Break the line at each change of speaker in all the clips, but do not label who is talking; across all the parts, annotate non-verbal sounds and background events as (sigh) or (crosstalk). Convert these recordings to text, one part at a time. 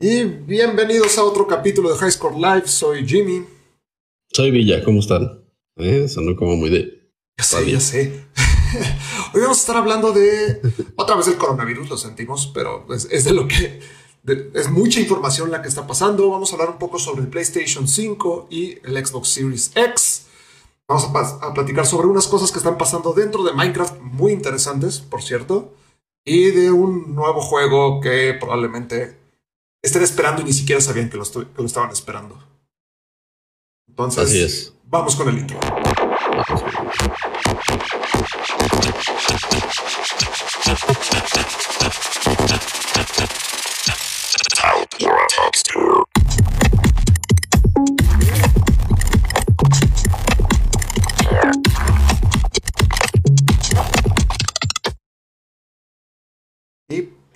Y bienvenidos a otro capítulo de High Score Live. Soy Jimmy.
Soy Villa, ¿cómo están? ¿Eh? Sonó como muy de.
Ya sé, ya sé. (laughs) Hoy vamos a estar hablando de otra vez el coronavirus, lo sentimos, pero es, de lo que es mucha información la que está pasando. Vamos a hablar un poco sobre el PlayStation 5 y el Xbox Series X. Vamos a, a platicar sobre unas cosas que están pasando dentro de Minecraft, muy interesantes, por cierto, y de un nuevo juego que probablemente estén esperando y ni siquiera sabían que lo, que lo estaban esperando. Entonces,
Así es.
vamos con el intro.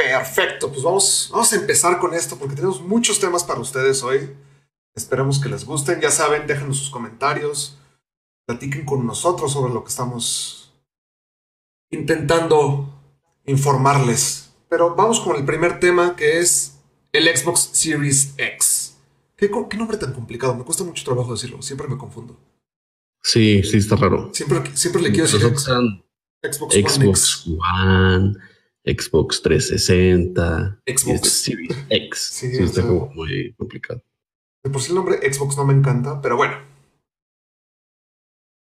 Perfecto, pues vamos, vamos a empezar con esto porque tenemos muchos temas para ustedes hoy. Esperemos que les gusten. Ya saben, déjenos sus comentarios. Platiquen con nosotros sobre lo que estamos intentando informarles. Pero vamos con el primer tema que es el Xbox Series X. ¿Qué, qué nombre tan complicado? Me cuesta mucho trabajo decirlo. Siempre me confundo.
Sí, sí, está raro.
Siempre, siempre le quiero decir
Xbox, Xbox One, Xbox 360,
Xbox
Series X. Sí, sí está como muy complicado.
De por sí el nombre Xbox no me encanta, pero bueno.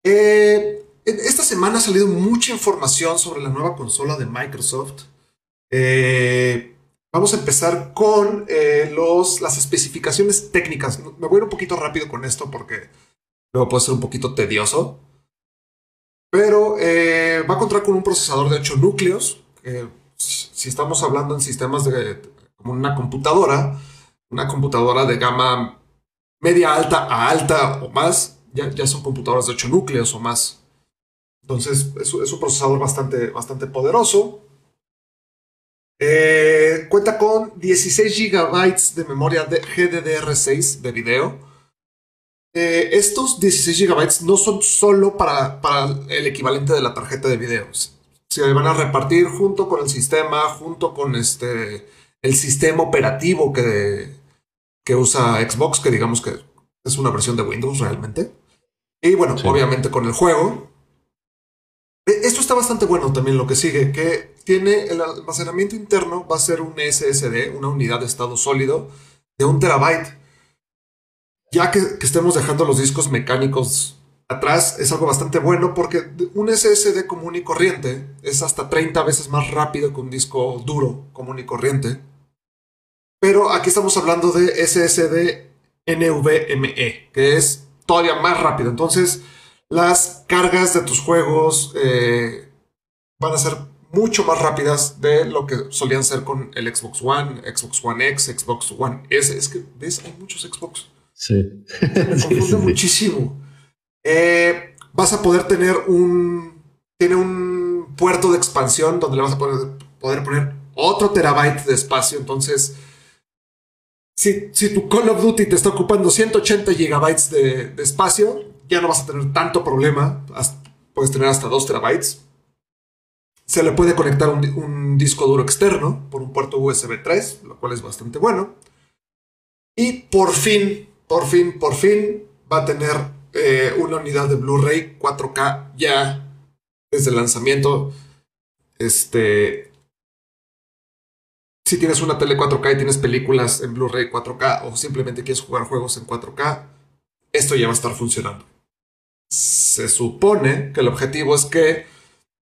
Eh, esta semana ha salido mucha información sobre la nueva consola de Microsoft. Eh, vamos a empezar con eh, los, las especificaciones técnicas. Me voy a ir un poquito rápido con esto porque luego puede ser un poquito tedioso. Pero va a contar con un procesador de 8 núcleos. Si estamos hablando en sistemas de como una computadora, una computadora de gama media alta a alta o más, ya, ya son computadoras de 8 núcleos o más. Entonces es, un procesador bastante, bastante poderoso. Eh, cuenta con 16 GB de memoria de GDDR6 de video. Eh, estos 16 GB no son solo para, para, el equivalente de la tarjeta de videos. Se van a repartir junto con el sistema, junto con este, el sistema operativo que, que usa Xbox, que digamos que es una versión de Windows realmente. Y bueno, sí. obviamente con el juego. Esto está bastante bueno también lo que sigue, que tiene el almacenamiento interno, va a ser un SSD, una unidad de estado sólido de un terabyte. Ya que, que estemos dejando los discos mecánicos atrás, es algo bastante bueno porque un SSD común y corriente es hasta 30 veces más rápido que un disco duro común y corriente. Pero aquí estamos hablando de SSD NVMe, que es todavía más rápido. Entonces, las cargas de tus juegos eh, van a ser mucho más rápidas de lo que solían ser con el Xbox One, Xbox One X, Xbox One S. Es que, ¿ves? Hay muchos Xbox.
Sí.
Me (laughs) confunde sí, sí, muchísimo. Eh, vas a poder tener un... Tiene un puerto de expansión donde le vas a poder, poder poner otro terabyte de espacio. Entonces si, si, tu Call of Duty te está ocupando 180 gigabytes de, espacio, ya no vas a tener tanto problema. Puedes tener hasta 2 terabytes. Se le puede conectar un, un, disco duro externo por un puerto USB 3, lo cual es bastante bueno. Y por fin, por fin, por fin va a tener eh, una unidad de Blu-ray 4K ya desde el lanzamiento. Este, si tienes una tele 4K y tienes películas en Blu-ray 4K o simplemente quieres jugar juegos en 4K, esto ya va a estar funcionando. Se supone que el objetivo es que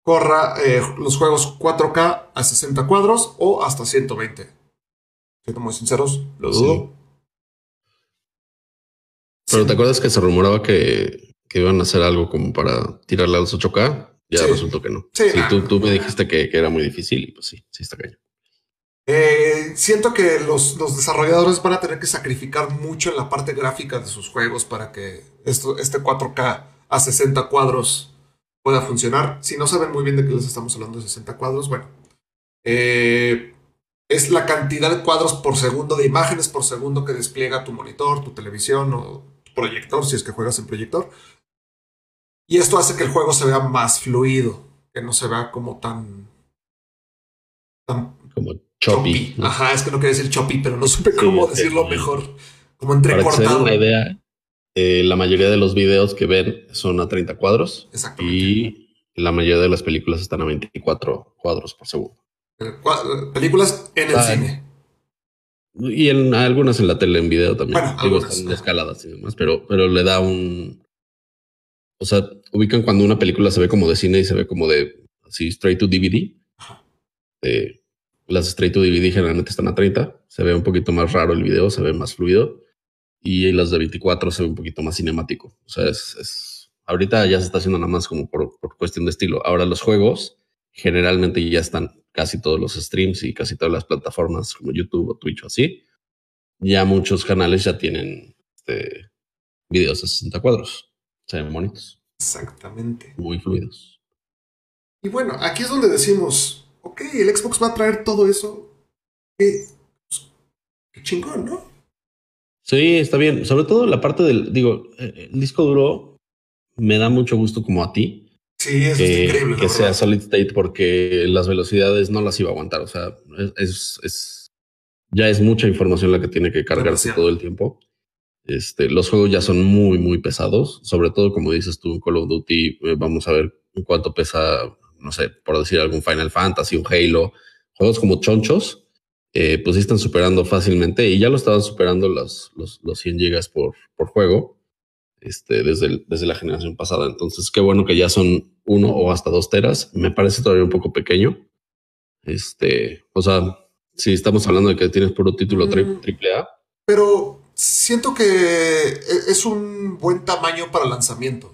corra eh, los juegos 4K a 60 cuadros o hasta 120. Siendo muy sinceros, lo dudo.
Pero ¿te acuerdas que se rumoraba que, que, iban a hacer algo como para tirarle a los 8K? Ya sí. resultó que no.
Sí,
sí tú, tú, me dijiste que, que, era muy difícil y pues sí, sí está cañón.
Eh, siento que los, los, desarrolladores van a tener que sacrificar mucho en la parte gráfica de sus juegos para que esto, este 4K a 60 cuadros pueda funcionar. Si no saben muy bien de qué les estamos hablando de 60 cuadros, bueno, eh, es la cantidad de cuadros por segundo, de imágenes por segundo que despliega tu monitor, tu televisión o proyector, si es que juegas en proyector. Y esto hace que el juego se vea más fluido, que no se vea como tan... tan
como choppy.
Ajá, es que no quería decir choppy, pero no supe cómo decirlo mejor. Como entrecortado.
Para que se una idea, eh, la mayoría de los videos que ven son a 30 cuadros. Y la mayoría de las películas están a 24 cuadros por segundo.
Películas en el ah, cine.
Y en algunas en la tele, en video también. Digo, están escaladas y demás, pero, pero le da un. O sea, ubican cuando una película se ve como de cine y se ve como de así straight to DVD. las straight to DVD generalmente están a 30. Se ve un poquito más raro el video, se ve más fluido. Y las de 24 se ve un poquito más cinemático. O sea, es, es ahorita ya se está haciendo nada más como por, por cuestión de estilo. Ahora los juegos generalmente ya están casi todos los streams y casi todas las plataformas como YouTube o Twitch o así, ya muchos canales ya tienen este, videos de 60 cuadros. Se ven bonitos.
Exactamente.
Muy fluidos.
Y bueno, aquí es donde decimos, ok, el Xbox va a traer todo eso. Qué, qué chingón, ¿no?
Sí, está bien. Sobre todo la parte del, digo, eh, el disco duro me da mucho gusto como a ti,
Sí, eso que, es increíble.
Que sea solid state porque las velocidades no las iba a aguantar. O sea, es, es ya es mucha información la que tiene que cargarse todo el tiempo. Este, los juegos ya son muy, muy pesados. Sobre todo, como dices tú, en Call of Duty, eh, vamos a ver cuánto pesa, no sé, por decir algún Final Fantasy, un Halo. Juegos como chonchos, eh, pues sí están superando fácilmente y ya lo estaban superando los, los, los 100 gigas por, por juego este, desde, desde la generación pasada. Entonces, qué bueno que ya son uno o hasta dos teras. Me parece todavía un poco pequeño. Este, o sea, si estamos hablando de que tienes puro título mm. triple A.
Pero siento que e, es un buen tamaño para lanzamiento.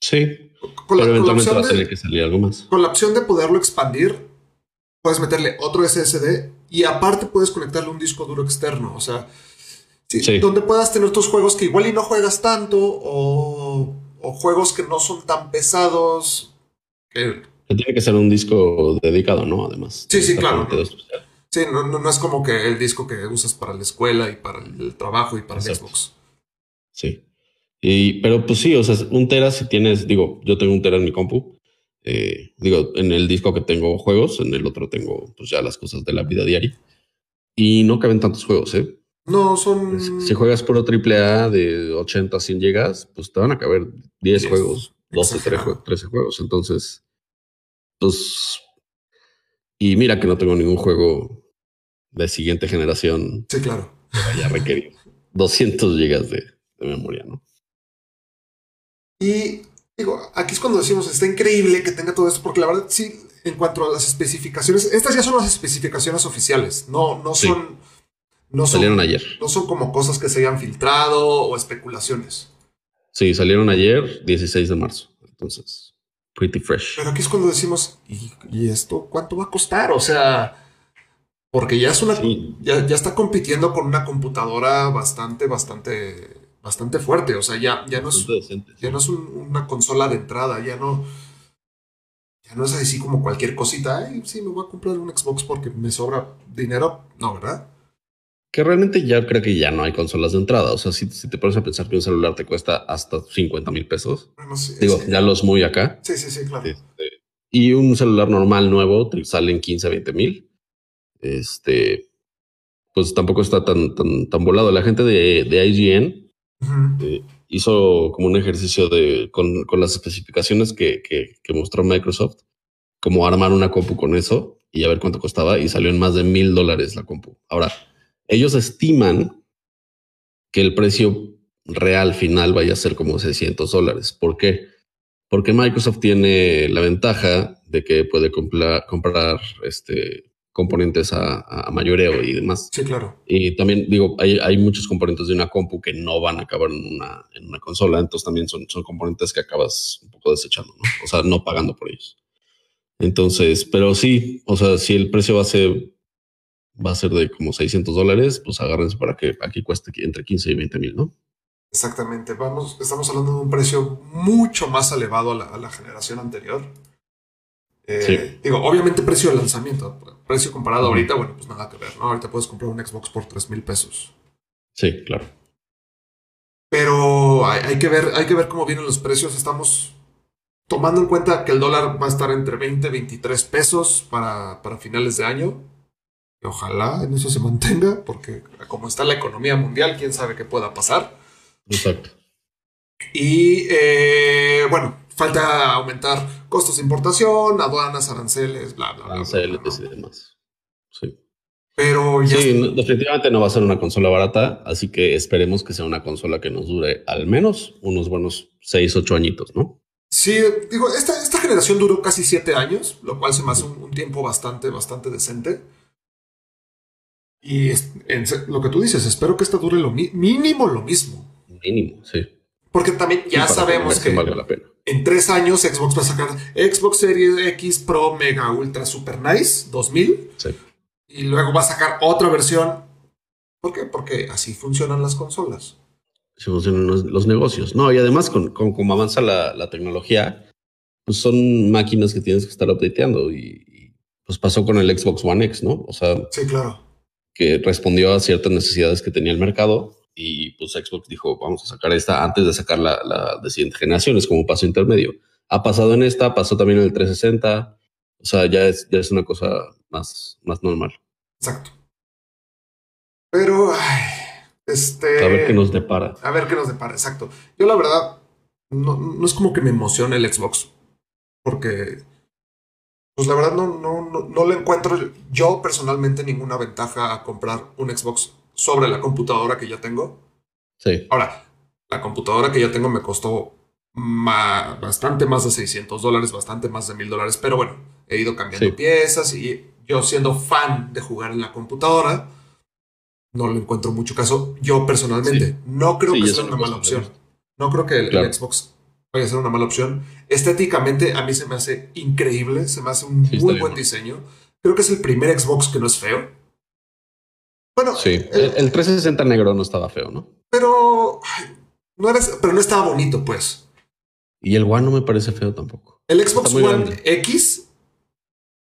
Sí. Con pero eventualmente va a tener que salir algo más.
Con la opción de poderlo expandir, puedes meterle otro SSD y aparte puedes conectarle un disco duro externo. O sea, donde puedas tener tus juegos que igual y no juegas tanto o, juegos que no son tan pesados.
Que... Tiene que ser un disco dedicado, ¿no? Además.
Sí, sí, claro. Sí, no, no, es como que el disco que usas para la escuela y para el trabajo y para el Xbox.
Sí. Y, pero pues sí, o sea, un tera si tienes, digo, yo tengo un tera en mi compu. Eh, digo, en el disco que tengo juegos, en el otro tengo pues ya las cosas de la vida diaria. Y no caben tantos juegos, ¿eh?
No, son.
Si juegas puro triple A de 80 a 100 llegas, pues te van a caber 10 juegos, 12, 13, juegos. Entonces, pues. Y mira que no tengo ningún juego de siguiente generación.
Sí, claro.
Ya requerido 200 gigas de, de memoria, ¿no?
Y digo, aquí es cuando decimos, está increíble que tenga todo esto, porque la verdad, sí, en cuanto a las especificaciones, estas ya son las especificaciones oficiales, no, no son no
salieron ayer.
No son como cosas que se hayan filtrado o especulaciones.
Sí, salieron ayer, 16 de marzo. Entonces, pretty fresh.
Pero aquí es cuando decimos, ¿y, esto cuánto va a costar? O sea, porque ya es una. Ya, está compitiendo con una computadora bastante, bastante, bastante fuerte. O sea, ya, ya no es, ya no es una consola de entrada, ya no. Ya no es así como cualquier cosita. Ay, sí, me voy a comprar un Xbox porque me sobra dinero. No, ¿verdad?
Que realmente ya creo que ya no hay consolas de entrada. O sea, si, te pones a pensar que un celular te cuesta hasta 50 mil pesos, digo, ya los muy acá.
Sí, sí, sí, claro. Este,
y un celular normal nuevo te sale en 15, 20 mil. Este, pues tampoco está tan, tan, tan volado. La gente de, de IGN eh, hizo como un ejercicio de, con, con las especificaciones que, que, que mostró Microsoft, como armar una compu con eso y a ver cuánto costaba y salió en más de mil dólares la compu. Ahora, ellos estiman que el precio real final vaya a ser como 600 dólares. ¿Por qué? Porque Microsoft tiene la ventaja de que puede comprar, este, componentes a, mayoreo y demás.
Sí, claro.
Y también digo, hay, muchos componentes de una compu que no van a acabar en una, en una consola, entonces también son, son componentes que acabas un poco desechando, ¿no? O sea, no pagando por ellos. Entonces, pero sí, o sea, si el precio va a ser va a ser de como 600 dólares, pues agárrense para que aquí cueste entre 15 y 20 mil, ¿no?
Exactamente, vamos, estamos hablando de un precio mucho más elevado a la, generación anterior. Eh, digo, obviamente precio de lanzamiento, precio comparado ahorita, bueno, pues nada que ver, ¿no? Ahorita puedes comprar un Xbox por 3 mil pesos.
Sí, claro.
Pero hay, que ver, hay que ver cómo vienen los precios. Estamos tomando en cuenta que el dólar va a estar entre 20 y 23 pesos para, para finales de año. Ojalá en eso se mantenga, porque como está la economía mundial, quién sabe qué pueda pasar.
Exacto.
Y eh, bueno, falta aumentar costos de importación, aduanas, aranceles, bla, bla, bla.
Aranceles y demás. Sí.
Pero ya.
Sí, definitivamente no va a ser una consola barata, así que esperemos que sea una consola que nos dure al menos unos buenos 6, 8 añitos, ¿no?
Sí, digo, esta, esta generación duró casi 7 años, lo cual se me hace un, tiempo bastante, bastante decente. Y lo que tú dices, espero que esta dure lo mínimo lo mismo.
Mínimo, sí.
Porque también ya sabemos que, en tres años Xbox va a sacar Xbox Series X Pro Mega Ultra Super Nice 2000.
Sí.
Y luego va a sacar otra versión. ¿Por qué? Porque así funcionan las consolas.
Así funcionan los, negocios. No, y además, con, cómo avanza la, tecnología, pues son máquinas que tienes que estar updateando. Y, pues pasó con el Xbox One X, ¿no? O sea.
Sí, claro.
Que respondió a ciertas necesidades que tenía el mercado y pues Xbox dijo, vamos a sacar esta antes de sacar la, la de siguiente generación, es como un paso intermedio. Ha pasado en esta, pasó también en el 360, o sea, ya es, ya es una cosa más, más normal.
Exacto. Pero, este...
A ver qué nos depara.
A ver qué nos depara, exacto. Yo la verdad, no, no es como que me emocione el Xbox, porque, pues la verdad no, no, no, no le encuentro yo personalmente ninguna ventaja a comprar un Xbox sobre la computadora que ya tengo.
Sí.
Ahora, la computadora que ya tengo me costó bastante más de 600 dólares, bastante más de 1000 dólares, pero bueno, he ido cambiando piezas y yo siendo fan de jugar en la computadora, no le encuentro mucho caso. Yo personalmente no creo que sea una mala opción. No creo que el, Xbox vaya a ser una mala opción. Estéticamente a mí se me hace increíble, se me hace un muy buen diseño. Creo que es el primer Xbox que no es feo. Bueno,
sí, el, 360 negro no estaba feo, ¿no?
Pero no era, pero no estaba bonito, pues.
Y el One no me parece feo tampoco.
El Xbox One X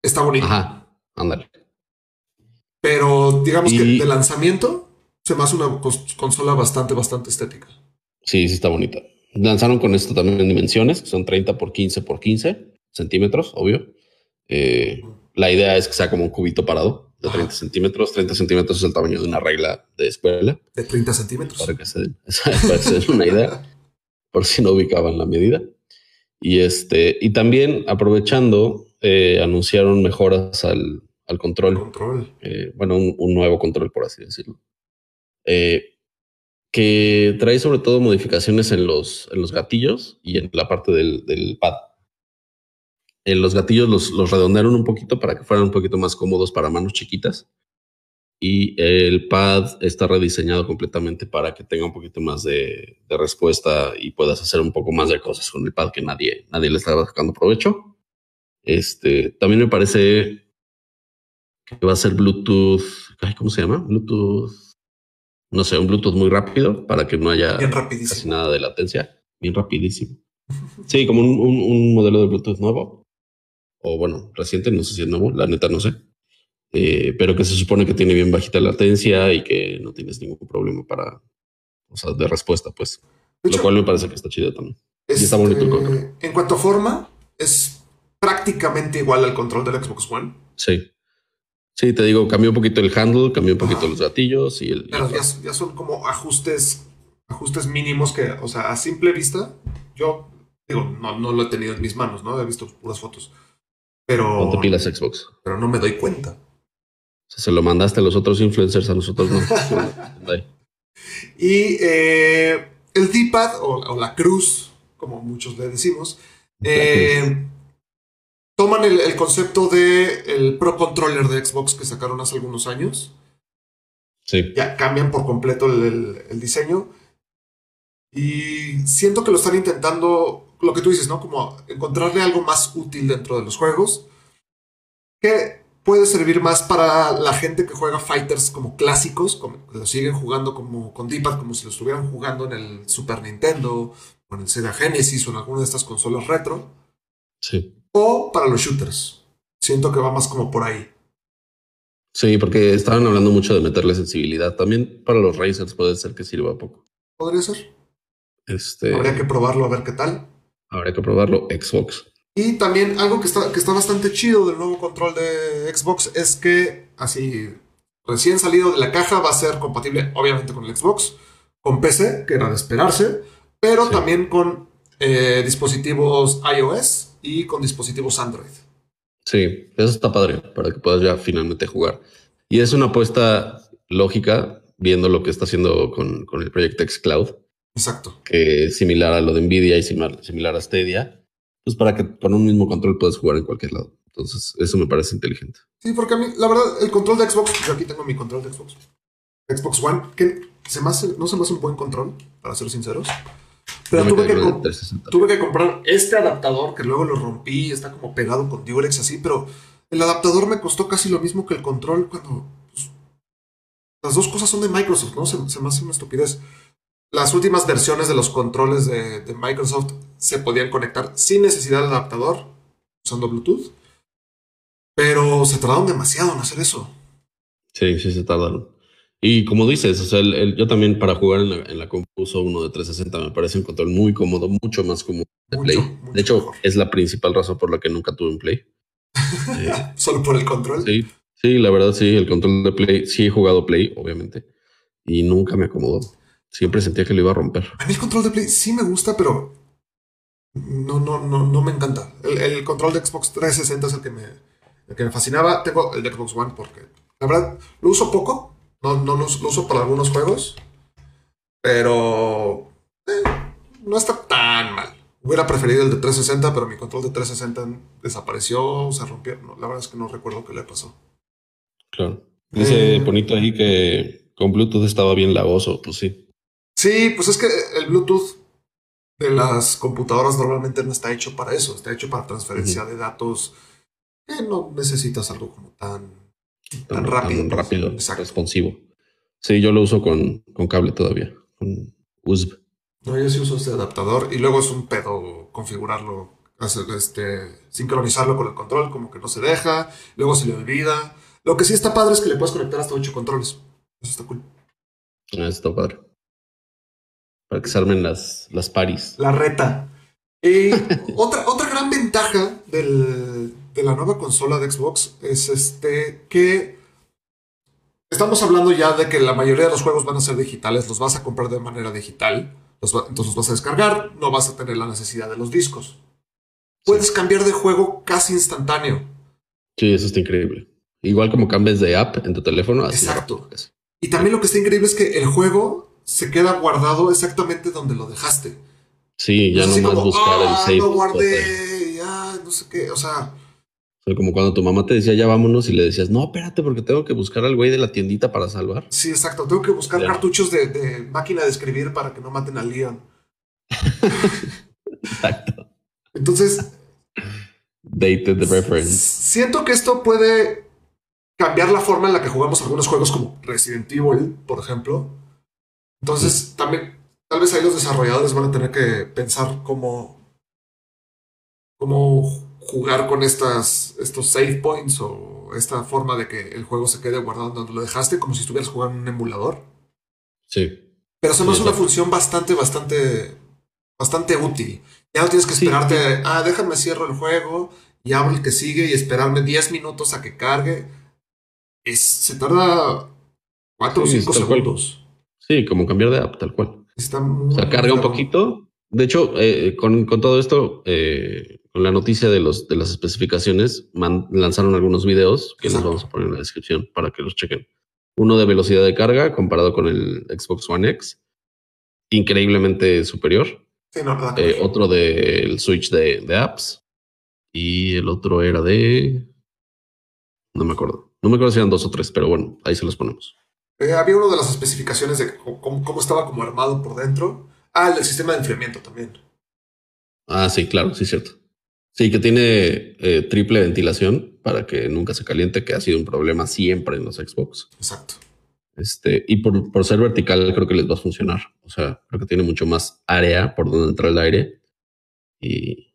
está bonito.
Ajá, ándale.
Pero digamos que de lanzamiento se me hace una consola bastante, bastante estética.
Sí, sí está bonita. Lanzaron con esto también en dimensiones, que son 30 por 15 por 15 centímetros, obvio. Eh, la idea es que sea como un cubito parado de 30 centímetros. 30 centímetros es el tamaño de una regla de escuela.
De 30 centímetros. (laughs)
Para que se den, una idea, por si no ubicaban la medida. Y, este, y también aprovechando, eh, anunciaron mejoras al, al control.
control.
Eh, bueno, un, nuevo control, por así decirlo. Eh, que trae sobre todo modificaciones en los, en los gatillos y en la parte del, del pad. Eh, los gatillos los, los, redondearon un poquito para que fueran un poquito más cómodos para manos chiquitas. Y el pad está rediseñado completamente para que tenga un poquito más de, respuesta y puedas hacer un poco más de cosas con el pad que nadie, nadie le está sacando provecho. Este, también me parece que va a ser Bluetooth, ¿cómo se llama? Bluetooth, no sé, un Bluetooth muy rápido para que no haya casi nada de latencia. Bien rapidísimo. Sí, como un, un modelo de Bluetooth nuevo o bueno, reciente, no sé si es nuevo, la neta no sé, eh, pero que se supone que tiene bien bajita latencia y que no tienes ningún problema para, o sea, de respuesta, pues. lo cual me parece que está chido también. y está bonito el control.
En cuanto a forma, es prácticamente igual al control del Xbox One.
Sí. Sí, te digo, cambió un poquito el handle, cambió un poquito los gatillos y el.
Pero ya, son como ajustes, ajustes mínimos que, o sea, a simple vista, yo digo, no, no lo he tenido en mis manos, ¿no? He visto puras fotos. Pero.
Ponte pilas Xbox.
Pero no me doy cuenta.
se lo mandaste a los otros influencers, a nosotros no. (laughs)
y eh, el D-pad o, la cruz, como muchos le decimos, eh, toman el, concepto de el Pro Controller de Xbox que sacaron hace algunos años.
Sí.
Ya cambian por completo el diseño. Y siento que lo están intentando lo que tú dices, ¿no? Como encontrarle algo más útil dentro de los juegos que puede servir más para la gente que juega fighters como clásicos, como que lo siguen jugando como con d como si lo estuvieran jugando en el Super Nintendo o en el Sega Genesis o en alguna de estas consolas retro.
Sí.
O para los shooters. Siento que va más como por ahí.
Sí, porque estaban hablando mucho de meterle sensibilidad. También para los racers puede ser que sirva poco.
Podría ser.
Este...
Habría que probarlo a ver qué tal.
Habrá que probarlo Xbox.
Y también algo que está, que está bastante chido del nuevo control de Xbox es que, así recién salido de la caja, va a ser compatible obviamente con el Xbox, con PC, que era de esperarse, pero también con eh, dispositivos iOS y con dispositivos Android.
Sí, eso está padre para que puedas ya finalmente jugar. Y es una apuesta lógica viendo lo que está haciendo con, el proyecto Xcloud.
Exacto.
Que es similar a lo de Nvidia y similar, similar a Stadia. Pues para que con un mismo control puedas jugar en cualquier lado. Entonces, eso me parece inteligente.
Sí, porque a mí, la verdad, el control de Xbox, yo aquí tengo mi control de Xbox. Xbox One, que se me no se me hace un buen control, para ser sinceros. Pero tuve que, tuve que, comprar este adaptador que luego lo rompí, está como pegado con Durex así, pero el adaptador me costó casi lo mismo que el control cuando... Pues, las dos cosas son de Microsoft, ¿no? Se, me hace una estupidez. Las últimas versiones de los controles de, de Microsoft se podían conectar sin necesidad de adaptador, usando Bluetooth. Pero se tardaron demasiado en hacer eso.
Sí, sí, se tardaron. Y como dices, o sea, yo también para jugar en la, en la compu uso uno de 360, me parece un control muy cómodo, mucho más cómodo de Play. de hecho, es la principal razón por la que nunca tuve un Play. (laughs)
Eh, ¿Solo por el control?
Sí, sí, la verdad sí, el control de Play, sí he jugado Play, obviamente, y nunca me acomodó. Siempre sentía que lo iba a romper.
A mí el control de Play sí me gusta, pero no, no, no, no me encanta. El, el control de Xbox 360 es el que me, el que me fascinaba. Tengo el de Xbox One porque, la verdad, lo uso poco. No, no lo, uso para algunos juegos. Pero eh, no está tan mal. Hubiera preferido el de 360, pero mi control de 360 desapareció, se rompió. la verdad es que no recuerdo qué le pasó.
Claro. Dice bonito ahí que con Bluetooth estaba bien lagoso, pues sí.
Sí, pues es que el Bluetooth de las computadoras normalmente no está hecho para eso, está hecho para transferencia de datos que no necesitas algo como tan, tan, rápido.
rápido, responsivo. Sí, yo lo uso con, con cable todavía, con USB.
No, yo sí uso este adaptador y luego es un pedo configurarlo, hacer este, sincronizarlo con el control, como que no se deja, luego se le olvida. Lo que sí está padre es que le puedes conectar hasta ocho controles. Eso está cool.
Ah, está padre. Para que se armen las, las paris.
La reta. Y (laughs) otra, otra gran ventaja del, de la nueva consola de Xbox es este que estamos hablando ya de que la mayoría de los juegos van a ser digitales, los vas a comprar de manera digital, entonces los vas a descargar, no vas a tener la necesidad de los discos. Puedes cambiar de juego casi instantáneo.
Sí, eso está increíble. Igual como cambies de app en tu teléfono.
Exacto. Y también lo que está increíble es que el juego se queda guardado exactamente donde lo dejaste.
Sí, ya no, más buscar el ah, save.
No guardé, ya, no sé qué, o sea,
como cuando tu mamá te decía ya vámonos y le decías, no, espérate, porque tengo que buscar al güey de la tiendita para salvar.
Sí, exacto. Tengo que buscar cartuchos de, máquina de escribir para que no maten al Leon. (laughs) exacto. Entonces.
Dated reference.
Siento que esto puede cambiar la forma en la que jugamos algunos juegos como Resident Evil, por ejemplo. Entonces, también, tal vez ahí los desarrolladores van a tener que pensar cómo. cómo jugar con estas, estos save points o esta forma de que el juego se quede guardado donde lo dejaste, como si estuvieras jugando en un emulador.
Sí.
Pero eso no es una función bastante, bastante, bastante útil. Ya no tienes que esperarte, ah, déjame cierro el juego y abro el que sigue y esperarme 10 minutos a que cargue. Es, se tarda 4 o 5 segundos.
Sí, como cambiar de app, tal cual.
Está
o sea, carga un poquito. De hecho, eh, con, con, todo esto, eh, con la noticia de, los, de las especificaciones, lanzaron algunos videos que les vamos a poner en la descripción para que los chequen. Uno de velocidad de carga comparado con el Xbox One X, increíblemente superior. Eh, otro del Switch de, de, apps. Y el otro era de... No me acuerdo. No me acuerdo si eran dos o tres, pero bueno, ahí se los ponemos.
Eh, había uno de las especificaciones de cómo, cómo, estaba como armado por dentro. Ah, el sistema de enfriamiento también.
Ah, sí, claro, sí, cierto. Sí, que tiene eh, triple ventilación para que nunca se caliente, que ha sido un problema siempre en los Xbox.
Exacto.
Este, y por, por, ser vertical, creo que les va a funcionar. O sea, creo que tiene mucho más área por donde entra el aire. Y,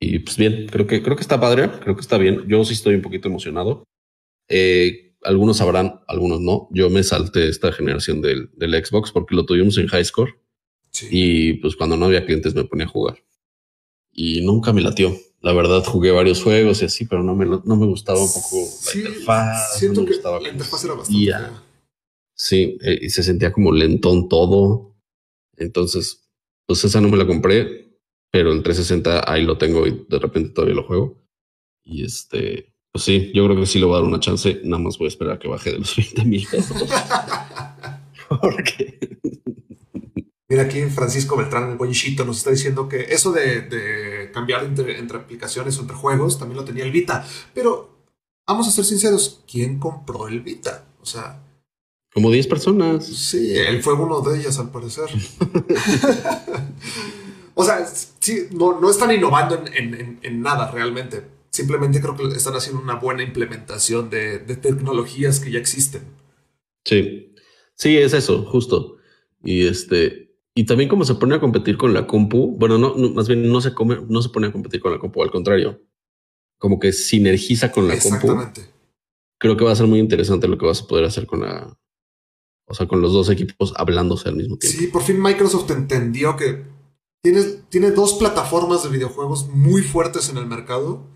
y pues bien, creo que, creo que está padre, creo que está bien. Yo sí estoy un poquito emocionado. Eh, algunos sabrán, algunos no. Yo me salté esta generación del, del Xbox porque lo tuvimos en high score. Y pues cuando no había clientes me ponía a jugar y nunca me latió. la verdad jugué varios juegos y así, pero no me, no me gustaba un poco la interfaz.
Siento
que
la interfaz era bastante
Sí, eh, y se sentía como lentón todo. Entonces, pues esa no me la compré, pero el 360 ahí lo tengo y de repente todavía lo juego. Y este, pues sí, yo creo que sí le voy a dar una chance. Nada más voy a esperar a que baje de los 20 mil pesos. (laughs) (laughs) Porque
Mira aquí Francisco Beltrán, el bollishito, nos está diciendo que eso de, cambiar entre, aplicaciones o entre juegos también lo tenía el Vita. Pero vamos a ser sinceros, ¿quién compró el Vita? O sea...
Como 10 personas.
Sí, él fue uno de ellas al parecer. (laughs) o sea, sí, no, están innovando en, nada realmente. Simplemente creo que están haciendo una buena implementación de, de tecnologías que ya existen.
Sí, sí, es eso, justo. Y este, y también como se pone a competir con la compu, bueno, no, más bien no se come, no se pone a competir con la compu, al contrario, como que sinergiza con la Exactamente. compu. Creo que va a ser muy interesante lo que vas a poder hacer con la, o sea, con los dos equipos hablándose al mismo tiempo.
Sí, por fin Microsoft entendió que tiene, tiene dos plataformas de videojuegos muy fuertes en el mercado.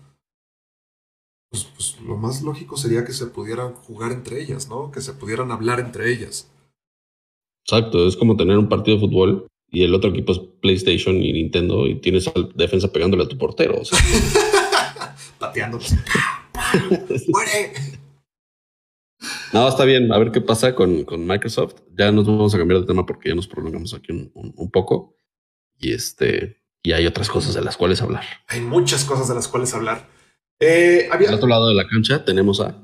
Pues, pues lo más lógico sería que se pudieran jugar entre ellas, ¿no? Que se pudieran hablar entre ellas.
Exacto, es como tener un partido de fútbol y el otro equipo es PlayStation y Nintendo y tienes al defensa pegándole a tu portero. O sea. (laughs)
Pateando. (laughs) ¡Muere!
No, está bien. A ver qué pasa con, con, Microsoft. Ya nos vamos a cambiar de tema porque ya nos prolongamos aquí un, un, poco. Y este, y hay otras cosas de las cuales hablar.
Hay muchas cosas de las cuales hablar. Eh,
Al otro lado de la cancha tenemos a.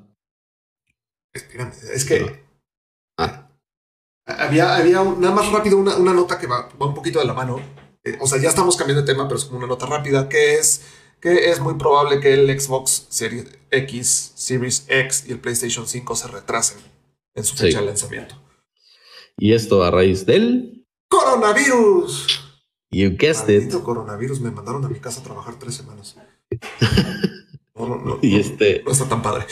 Espérame, es que. Había, había nada más rápido una, una nota que va, va, un poquito de la mano. Eh, o sea, ya estamos cambiando de tema, pero es como una nota rápida, que es que es muy probable que el Xbox Series X, Series X y el PlayStation 5 se retrasen en su fecha de lanzamiento.
Y esto a raíz del
coronavirus.
You guessed it.
coronavirus, me mandaron a mi casa a trabajar tres semanas. (laughs) No, no, no,
y este...
no está tan padre.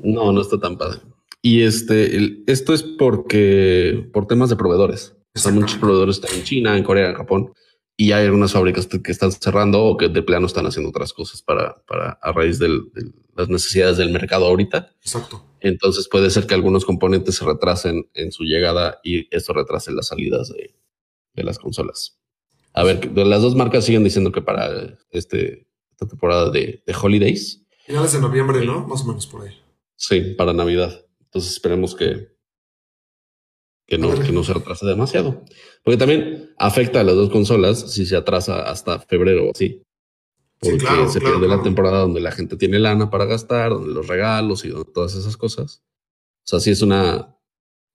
no, no está tan padre. Y este, esto es porque por temas de proveedores. Están muchos proveedores en China, en Corea, en Japón, y hay algunas fábricas que están cerrando o que de plano están haciendo otras cosas para, para a raíz de las necesidades del mercado ahorita.
Exacto.
Entonces puede ser que algunos componentes se retrasen en su llegada y esto retrase las salidas de, de las consolas. A ver, las dos marcas siguen diciendo que para este, esta temporada de, de holidays.
Finales de noviembre, ¿no? Más o menos por ahí.
Sí, para Navidad. Entonces esperemos que, que, no, que no se retrase demasiado. Porque también afecta a las dos consolas si se atrasa hasta febrero o así. Porque se pierde la temporada donde la gente tiene lana para gastar, donde los regalos y todas esas cosas. O sea, sí es una.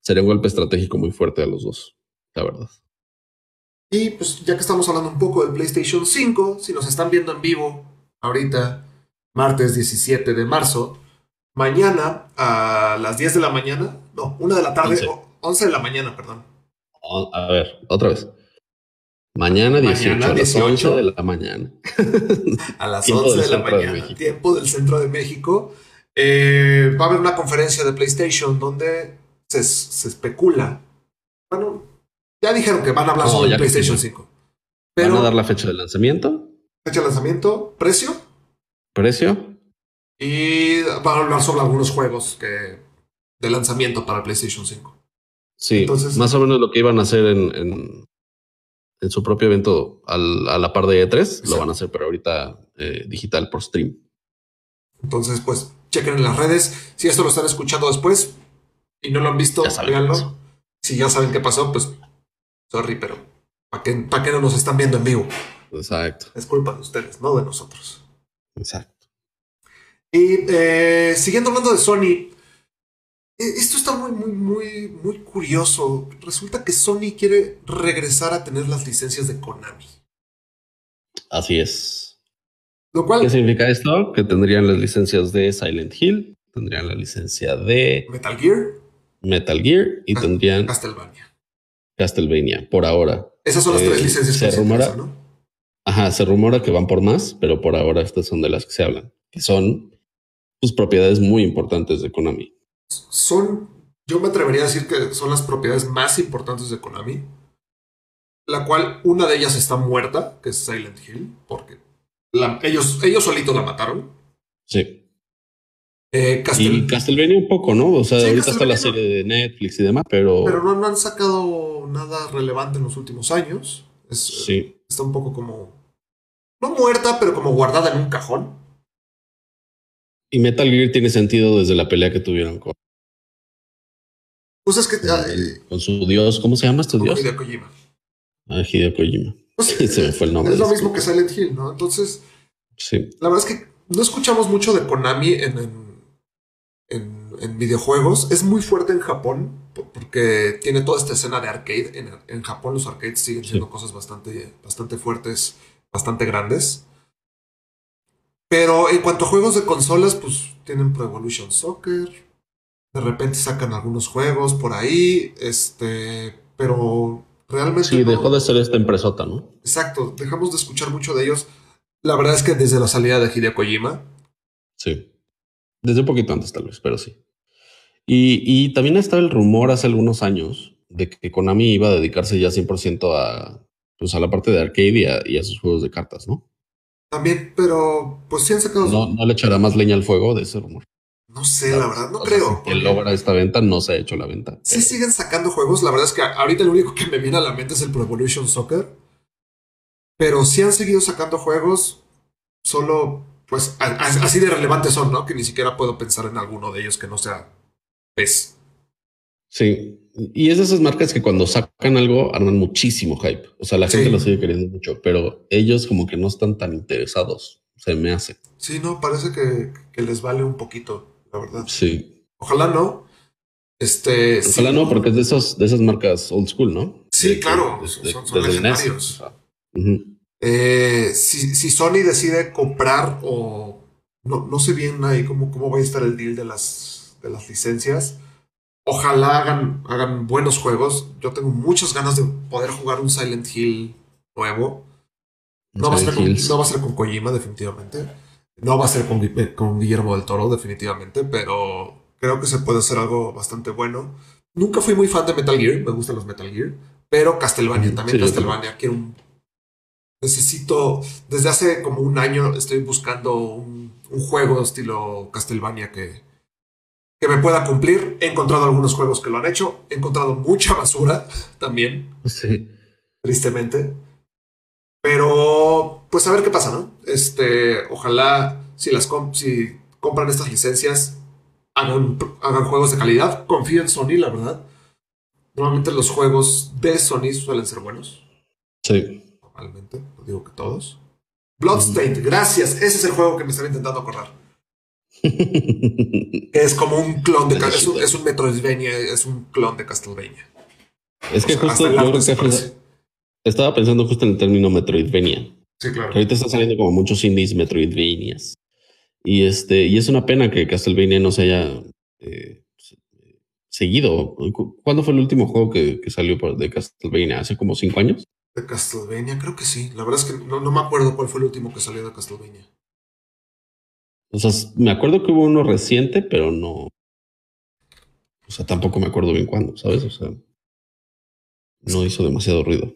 Sería un golpe estratégico muy fuerte a los dos, la verdad.
Y pues ya que estamos hablando un poco del PlayStation 5, si nos están viendo en vivo ahorita, martes 17 de marzo, mañana a las 10 de la mañana, no, 1 de la tarde, 11, de la mañana, perdón.
A ver, otra vez. Mañana 18, a las 11 de la mañana. (laughs)
a las 11 de la mañana, tiempo del centro de México. Eh, va a haber una conferencia de PlayStation donde se, especula. Bueno, ya dijeron que van a hablar sobre PlayStation 5.
Pero, ¿Van a dar la fecha de lanzamiento?
Fecha de lanzamiento, precio.
¿Precio?
Y va a hablar sobre algunos juegos que, de lanzamiento para PlayStation 5.
Sí, Entonces, más o menos lo que iban a hacer en, en, su propio evento a la par de E3, lo van a hacer, pero ahorita eh, digital por stream.
Entonces, pues, chequen en las redes. Si esto lo están escuchando después y no lo han visto, véanlo. Si ya saben qué pasó, pues, sorry, pero ¿para qué, ¿para qué no nos están viendo en vivo?
Exacto.
Es culpa de ustedes, no de nosotros.
Exacto.
Y eh, siguiendo hablando de Sony, e, esto está muy, muy, muy, muy curioso. Resulta que Sony quiere regresar a tener las licencias de Konami.
Así es. Lo cual, ¿Qué significa esto? Que tendrían las licencias de Silent Hill, tendrían la licencia de
Metal Gear,
Metal Gear y tendrían
Castlevania.
Castlevania, por ahora.
Esas son las tres eh, licencias
se que rumora, se ¿no? Ajá, se rumora que van por más, pero por ahora estas son de las que se hablan, que son sus propiedades muy importantes de Konami.
Son, yo me atrevería a decir que son las propiedades más importantes de Konami, la cual una de ellas está muerta, que es Silent Hill, porque ellos, ellos solitos la mataron.
Sí. Eh, Y Castlevania un poco, ¿no? O sea, ahorita está la serie de Netflix y demás, pero...
Pero no, han sacado nada relevante en los últimos años. sí. Está un poco como... No muerta, pero como guardada en un cajón.
Y Metal Gear tiene sentido desde la pelea que tuvieron con...
Pues es que...
Con, su dios, ¿cómo se llama este dios?
Hideo Kojima.
Ah, Hideo Kojima. Pues (laughs) se me fue el nombre.
Es lo mismo que Silent Hill, ¿no? Entonces... Sí. La verdad es que no escuchamos mucho de Konami en en, videojuegos. Es muy fuerte en Japón porque tiene toda esta escena de arcade. En, Japón los arcades siguen siendo cosas bastante, bastante fuertes, bastante grandes. Pero en cuanto a juegos de consolas, pues tienen Pro Evolution Soccer. De repente sacan algunos juegos por ahí. Este. Pero realmente.
Sí, dejó de ser esta empresota, ¿no?
Exacto. Dejamos de escuchar mucho de ellos. La verdad es que desde la salida de Hideo Kojima.
Sí. Desde un poquito antes, tal vez, pero sí. Y, y también estaba el rumor hace algunos años de que Konami iba a dedicarse ya 100% a, pues a la parte de arcade y a, sus juegos de cartas, ¿no?
También, pero pues sí han sacado.
No, no le echará más leña al fuego de ese rumor.
No sé, la verdad, no creo.
Si logra esta venta, no se ha hecho la venta.
Sí siguen sacando juegos. La verdad es que ahorita lo único que me viene a la mente es el Pro Evolution Soccer. Pero sí han seguido sacando juegos. Solo pues así de relevantes son, ¿no? Que ni siquiera puedo pensar en alguno de ellos que no sea PES.
Sí, y es de esas marcas que cuando sacan algo arman muchísimo hype. O sea, la gente lo sigue queriendo mucho, pero ellos como que no están tan interesados, se me hace.
Sí, no, parece que, les vale un poquito, la verdad.
Sí.
Ojalá no. Este.
Ojalá no, porque es de esos, de esas marcas old school, ¿no?
Sí, claro. son, legendarios. Eh, si, si, Sony decide comprar o no, no sé bien ahí cómo, cómo va a estar el deal de las, de las licencias. Ojalá hagan, hagan buenos juegos. Yo tengo muchas ganas de poder jugar un Silent Hill nuevo. No va, a ser con, no va, a ser con, Kojima, definitivamente. No va a ser con, con Guillermo del Toro, definitivamente, pero creo que se puede hacer algo bastante bueno. Nunca fui muy fan de Metal Gear, me gustan los Metal Gear, pero Castlevania, también Castlevania, quiero un necesito, desde hace como un año estoy buscando un, juego estilo Castlevania que, que me pueda cumplir. He encontrado algunos juegos que lo han hecho, he encontrado mucha (laughs) basura también.
Sí.
Tristemente. Pero, pues a ver qué pasa, ¿no? Este, ojalá si las si compran estas licencias, hagan, hagan juegos de calidad. Confío en Sony, la verdad. Normalmente los juegos de Sony suelen ser buenos.
Sí
normalmente, no digo que todos. Bloodstained, gracias, ese es el juego que me estaba intentando acordar. Es como un clon de es un, es un Metroidvania, es un clon de Castlevania.
Es que justo estaba pensando justo en el término Metroidvania.
Sí, claro.
ahorita están saliendo como muchos indies Metroidvanias. Y este, y es una pena que Castlevania no se haya eh, seguido. ¿Cuándo fue el último juego que, que salió de Castlevania? ¿Hace como cinco años?
De Castlevania, creo que sí. La verdad es que no, me acuerdo cuál fue el último que salió de Castlevania.
O sea, me acuerdo que hubo uno reciente, pero no. O sea, tampoco me acuerdo bien cuándo, ¿sabes? O sea, no hizo demasiado ruido.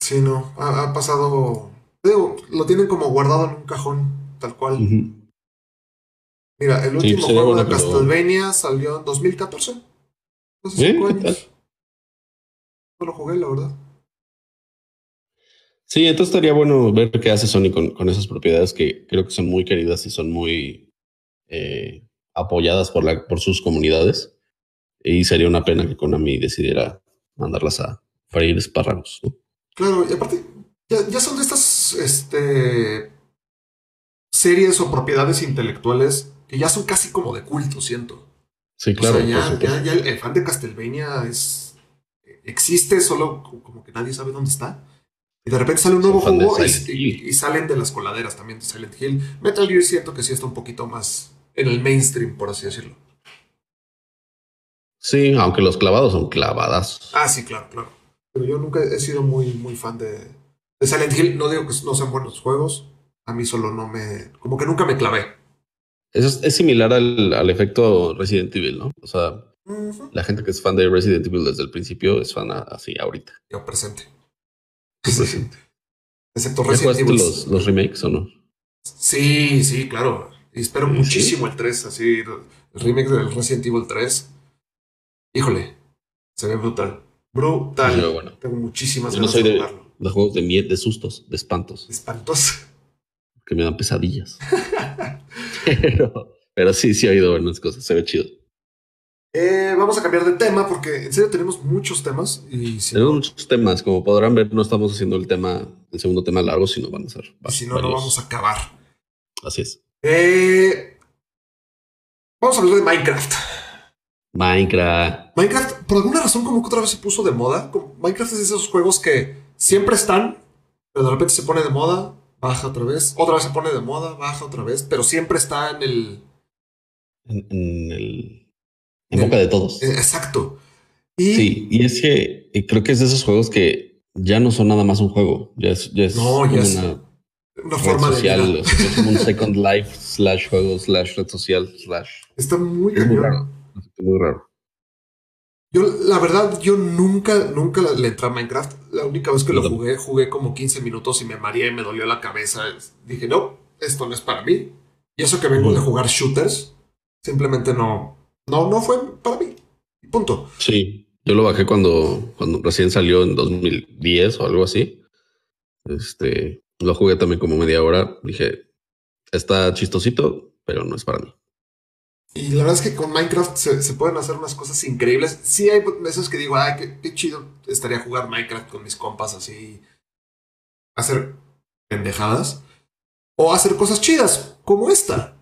Sí, no. Ha, pasado. Digo, lo tienen como guardado en un cajón, tal cual. Mira, el último juego de Castlevania salió en 2014. Hace cinco años. No lo jugué, la verdad.
Sí, entonces estaría bueno ver qué hace Sony con, esas propiedades que creo que son muy queridas y son muy eh, apoyadas por, la, por sus comunidades. Y sería una pena que Konami decidiera mandarlas a freír espárragos.
Claro, y aparte, ya, son de estas este, series o propiedades intelectuales que ya son casi como de culto, siento.
Sí, claro.
O sea, ya, ya, el fan de Castlevania es, existe, solo como que nadie sabe dónde está. Y de repente sale un nuevo juego y, salen de las coladeras también de Silent Hill. Metal Gear siento que sí está un poquito más en el mainstream, por así decirlo.
Sí, aunque los clavados son clavadas.
Ah, sí, claro, claro. Pero yo nunca he sido muy, muy fan de, de Silent Hill. No digo que no sean buenos juegos. A mí solo no me... Como que nunca me clavé.
Es, es similar al, al, efecto Resident Evil, ¿no? O sea, la gente que es fan de Resident Evil desde el principio es fan así ahorita.
Yo presente. Excepto
Resident Evil. Los, los remakes o no?
Sí, sí, claro. Y espero muchísimo el 3, así, el remake del Resident Evil 3. Híjole, se ve brutal. Brutal. Tengo muchísimas ganas de, jugarlo.
De juegos de miedo, de sustos, de espantos.
De espantos.
Que me dan pesadillas. (laughs) (laughs) pero, pero sí, sí ha habido buenas cosas. Se ve chido.
Eh, vamos a cambiar de tema porque en serio tenemos muchos temas. Y
tenemos muchos temas. Como podrán ver, no estamos haciendo el tema, el segundo tema largo, sino van a ser.
Si no, no vamos a acabar.
Así es.
Eh, vamos a hablar de Minecraft.
Minecraft.
Minecraft, por alguna razón, como que otra vez se puso de moda. Minecraft es de esos juegos que siempre están, pero de repente se pone de moda, baja otra vez, otra vez se pone de moda, baja otra vez, pero siempre está en el.
En, el. En, boca de todos.
Eh, exacto.
Y, sí, y es que eh, creo que es de esos juegos que ya no son nada más un juego, ya es, ya es
no, ya es una, una forma
social, de es como un Second Life slash juego slash red social slash.
Está muy, muy
raro. Muy raro.
Yo, la verdad, yo nunca, nunca le entré a Minecraft. La única vez que lo jugué, jugué como 15 minutos y me mareé y me dolió la cabeza. Dije, no, esto no es para mí. Y eso que vengo de jugar shooters, simplemente no, no, no fue para mí. Punto.
Sí, yo lo bajé cuando, cuando recién salió en 2010 o algo así. Este, lo jugué también como media hora. Dije, está chistosito, pero no es para mí.
Y la verdad es que con Minecraft se, pueden hacer unas cosas increíbles. Sí hay veces que digo, ay, qué, chido estaría jugar Minecraft con mis compas así. Hacer pendejadas. O hacer cosas chidas, como esta.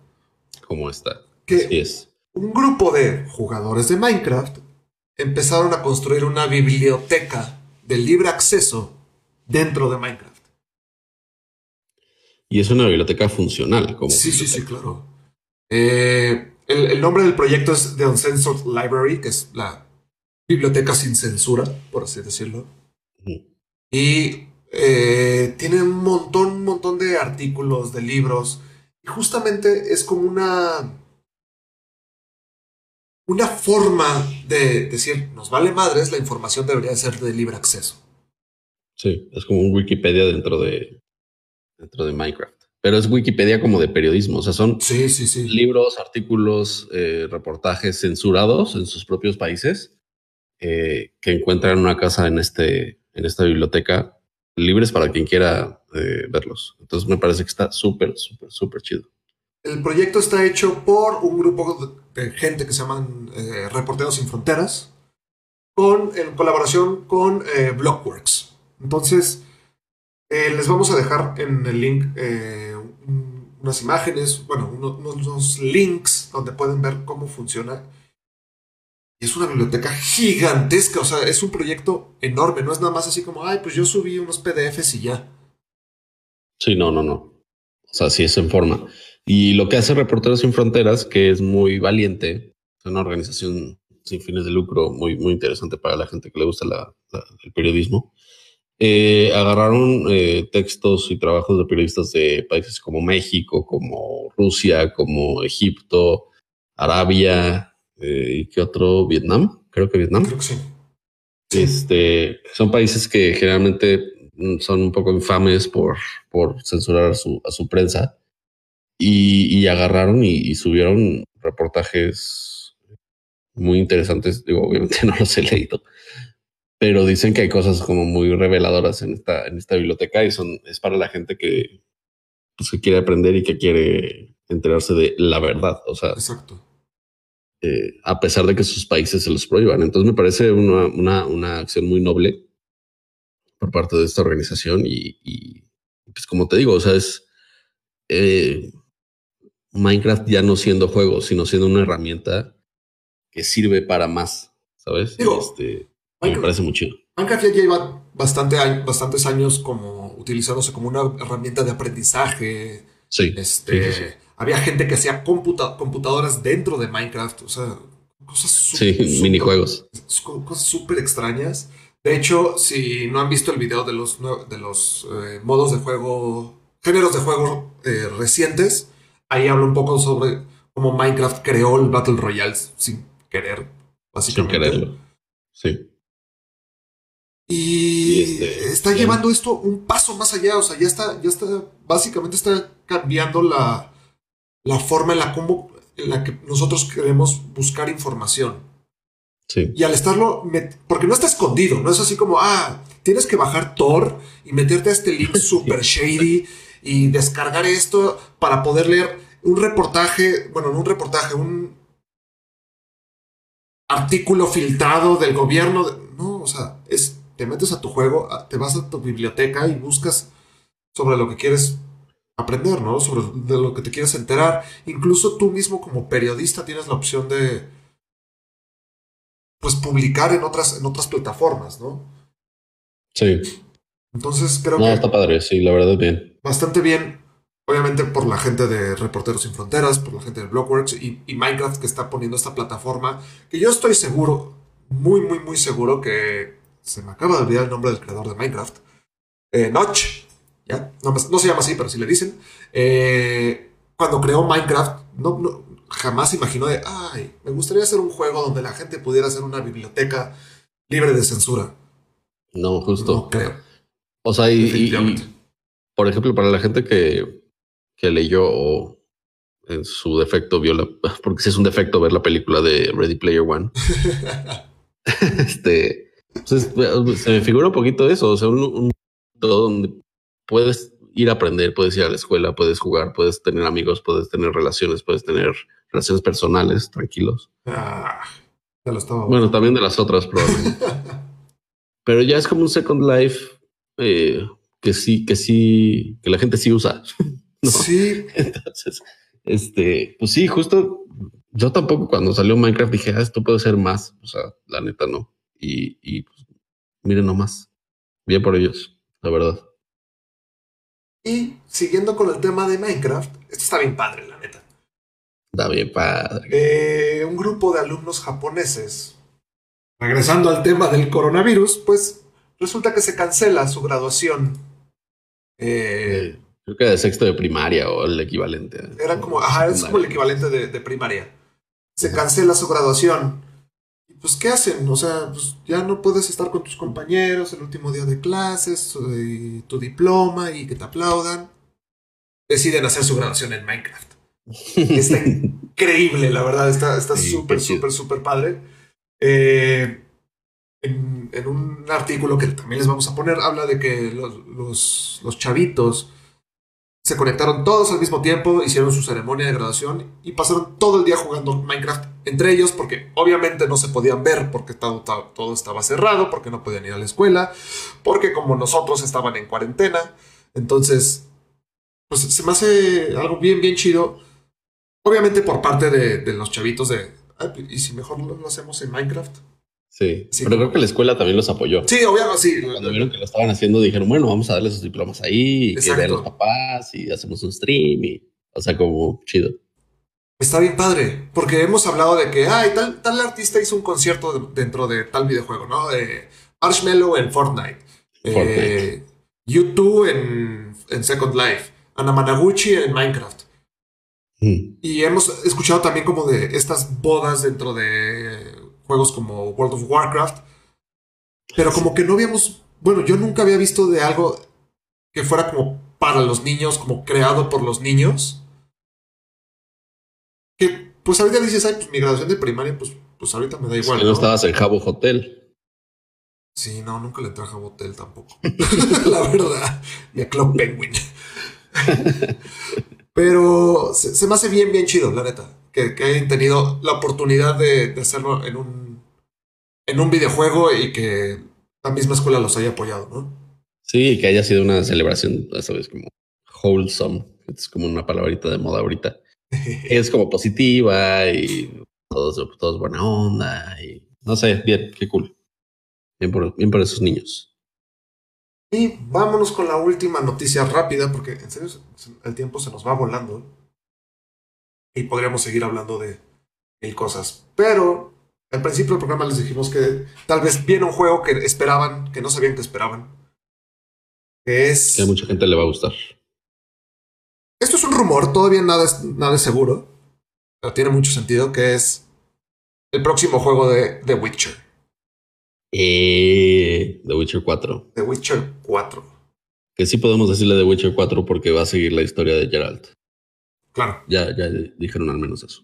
Como esta.
Que es. Un grupo de jugadores de Minecraft empezaron a construir una biblioteca de libre acceso dentro de Minecraft.
Y es una biblioteca funcional. Como
sí, sí, sí, claro. Eh, el, nombre del proyecto es The Uncensored Library, que es la biblioteca sin censura, por así decirlo. Y eh, tiene un montón, un montón de artículos, de libros. Y justamente es como una. Una forma de decir, nos vale madres, la información debería ser de libre acceso.
Sí, es como un Wikipedia dentro de, dentro de Minecraft pero es Wikipedia como de periodismo, o sea, son
sí, sí, sí.
libros, artículos, eh, reportajes censurados en sus propios países eh, que encuentran una casa en, este, en esta biblioteca, libres para quien quiera eh, verlos. Entonces me parece que está súper, súper, súper chido.
El proyecto está hecho por un grupo gente que se llaman Reporteros Sin Fronteras, con, en colaboración con Blockworks. Entonces, les vamos a dejar en el link unas imágenes, bueno, unos, links donde pueden ver cómo funciona. Es una biblioteca gigantesca, o sea, es un proyecto enorme, no es nada más así como, ay, pues yo subí unos PDFs y ya.
Sí, no, no, no. O sea, sí es en forma. Y lo que hace Reporteros Sin Fronteras, que es muy valiente, es una organización sin fines de lucro muy, muy interesante para la gente que le gusta el periodismo, eh, agarraron eh, textos y trabajos de periodistas de países como México, como Rusia, como Egipto, Arabia eh, y qué otro, Vietnam, creo que Vietnam.
Creo que sí.
Este, son países que generalmente son un poco infames por, por censurar a su, a su prensa y, agarraron y, y, subieron reportajes muy interesantes. Digo, obviamente (laughs) no los he leído, pero dicen que hay cosas como muy reveladoras en esta, en esta biblioteca y son, es para la gente que, pues, que quiere aprender y que quiere enterarse de la verdad. O sea,
exacto.
Eh, a pesar de que sus países se los prohíban. Entonces me parece una, una, una acción muy noble por parte de esta organización y, y pues como te digo, o sea, es eh, Minecraft ya no siendo juego, sino siendo una herramienta que sirve para más, ¿sabes? este, me parece muy chido.
Minecraft ya lleva bastante, bastantes años como utilizándose como una herramienta de aprendizaje.
Sí.
Este, Había gente que hacía computadoras dentro de Minecraft. O sea, cosas
Sí, minijuegos.
Cosas súper extrañas. De hecho, si no han visto el video de los, de los eh, modos de juego, géneros de juego eh, recientes, ahí hablo un poco sobre cómo Minecraft creó el Battle Royale sin querer, básicamente.
Sin quererlo. Sí.
Y está llevando esto un paso más allá. O sea, ya está, ya está, básicamente está cambiando la, la forma en la, como, en la que nosotros queremos buscar información.
Sí.
Y al estarlo, porque no está escondido, no es así como, ah, tienes que bajar Tor y meterte a este link (laughs) super shady y descargar esto para poder leer un reportaje, bueno, no un reportaje, un artículo filtrado del gobierno. no, o sea, es, te metes a tu juego, te vas a tu biblioteca y buscas sobre lo que quieres aprender, ¿no? Sobre de lo que te quieres enterar. Incluso tú mismo como periodista tienes la opción de, pues, publicar en otras, en otras plataformas, ¿no?
Sí.
Entonces creo
no,
que...
está padre, sí, la verdad bien.
Bastante bien. Obviamente por la gente de Reporteros Sin Fronteras, por la gente de Blockworks y, Minecraft que está poniendo esta plataforma, que yo estoy seguro, muy, muy, muy seguro que se me acaba de olvidar el nombre del creador de Minecraft. Eh, Notch, ¿ya? No, se llama así, pero sí le dicen. Eh, cuando creó Minecraft, no, jamás imaginó de, ay, me gustaría hacer un juego donde la gente pudiera hacer una biblioteca libre de censura.
No, justo.
No creo.
O sea, y, por ejemplo, para la gente que, que leyó o en su defecto vio la, (laughs) porque si es un defecto ver la película de Ready Player One, (laughs) este, pues, se me figura un poquito eso, o sea, un, un donde puedes ir a aprender, puedes ir a la escuela, puedes jugar, puedes tener amigos, puedes tener relaciones, puedes tener relaciones personales, tranquilos.
Ah, ya lo estaba.
Bueno, también de las otras, probablemente. (laughs) Pero ya es como un Second Life eh, que sí, que sí, que la gente sí usa. (laughs)
Sí.
Entonces, este, pues sí, justo yo tampoco cuando salió Minecraft dije, ah, esto puede ser más. O sea, la neta no. Y, y pues, miren nomás. Bien por ellos, la verdad.
Y siguiendo con el tema de Minecraft, esto está bien padre, la neta.
Está bien padre.
Eh, un grupo de alumnos japoneses regresando al tema del coronavirus, pues resulta que se cancela su graduación. Eh,
Creo que de sexto de primaria o el equivalente.
Era como, ajá, es como el equivalente de, primaria. Se cancela su graduación. Y pues, ¿qué hacen? O sea, pues ya no puedes estar con tus compañeros el último día de clases, y tu diploma y que te aplaudan. Deciden hacer su graduación en Minecraft. Está (laughs) increíble, la verdad. Está súper, súper, súper padre. Eh, en, un artículo que también les vamos a poner, habla de que los, los, chavitos se conectaron todos al mismo tiempo, hicieron su ceremonia de graduación y pasaron todo el día jugando Minecraft entre ellos porque obviamente no se podían ver porque todo, todo, estaba cerrado, porque no podían ir a la escuela, porque como nosotros estaban en cuarentena, entonces pues se me hace algo bien, bien chido, obviamente por parte de los chavitos de, ¿y si mejor lo, hacemos en Minecraft?
Sí, pero creo que la escuela también los apoyó.
Sí, obviamente, sí.
Cuando vieron que lo estaban haciendo, dijeron, bueno, vamos a darle sus diplomas ahí, y que vean los papás y hacemos un stream y, o sea, como chido.
Está bien padre, porque hemos hablado de que, ay, tal, tal artista hizo un concierto dentro de tal videojuego, ¿no? De Marshmallow en Fortnite. Eh, YouTube en, en Second Life. Anamanaguchi en Minecraft. Mm. Y hemos escuchado también como de estas bodas dentro de juegos como World of Warcraft. Pero como que no habíamos, bueno, yo nunca había visto de algo que fuera como para los niños, como creado por los niños. Que pues ahorita dices, ay, pues mi graduación de primaria, pues, pues ahorita me da igual.
que no, estabas en Jabo Hotel.
Sí, no, nunca le entré a Jabo Hotel tampoco. (laughs) La verdad. Ni a Club Penguin. (laughs) Pero se, me hace bien, bien chido, la neta. Que, que hayan tenido la oportunidad de, hacerlo en un, en un videojuego y que la misma escuela los haya apoyado, ¿no?
Sí, que haya sido una celebración, sabes, como wholesome. Es como una palabrita de moda ahorita. es como positiva y todos, todos buena onda y no sé, bien, qué cool. Bien por, bien por esos niños.
Y vámonos con la última noticia rápida, porque en serio el tiempo se nos va volando. Y podríamos seguir hablando de mil cosas. Pero al principio del programa les dijimos que tal vez viene un juego que esperaban, que no sabían que esperaban. Que es.
Que a mucha gente le va a gustar.
Esto es un rumor, todavía nada es, nada es seguro. Pero tiene mucho sentido que es el próximo juego de The Witcher.
Eh The Witcher 4.
The Witcher 4.
Que sí podemos decirle The Witcher 4 porque va a seguir la historia de Geralt.
Claro.
Ya, ya dijeron al menos eso.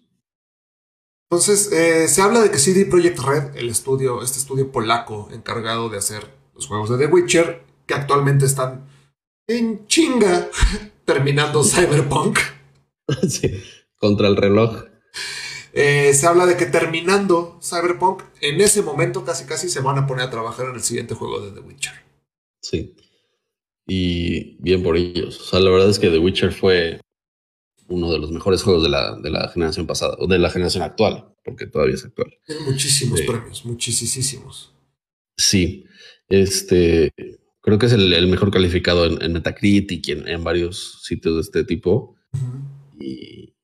Entonces, eh, se habla de que CD Projekt Red, el estudio, este estudio polaco encargado de hacer los juegos de The Witcher, que actualmente están en chinga (laughs) terminando Cyberpunk. (laughs)
sí, contra el reloj.
Eh, se habla de que terminando Cyberpunk, en ese momento casi casi se van a poner a trabajar en el siguiente juego de The Witcher.
Sí. Y bien por ellos. O sea, la verdad es que The Witcher fue uno de los mejores juegos de la, de la generación pasada, o de la generación actual, porque todavía es actual.
Muchísimos premios, muchísimos.
Sí, este, creo que es el, mejor calificado en, Metacritic y en, varios sitios de este tipo. y,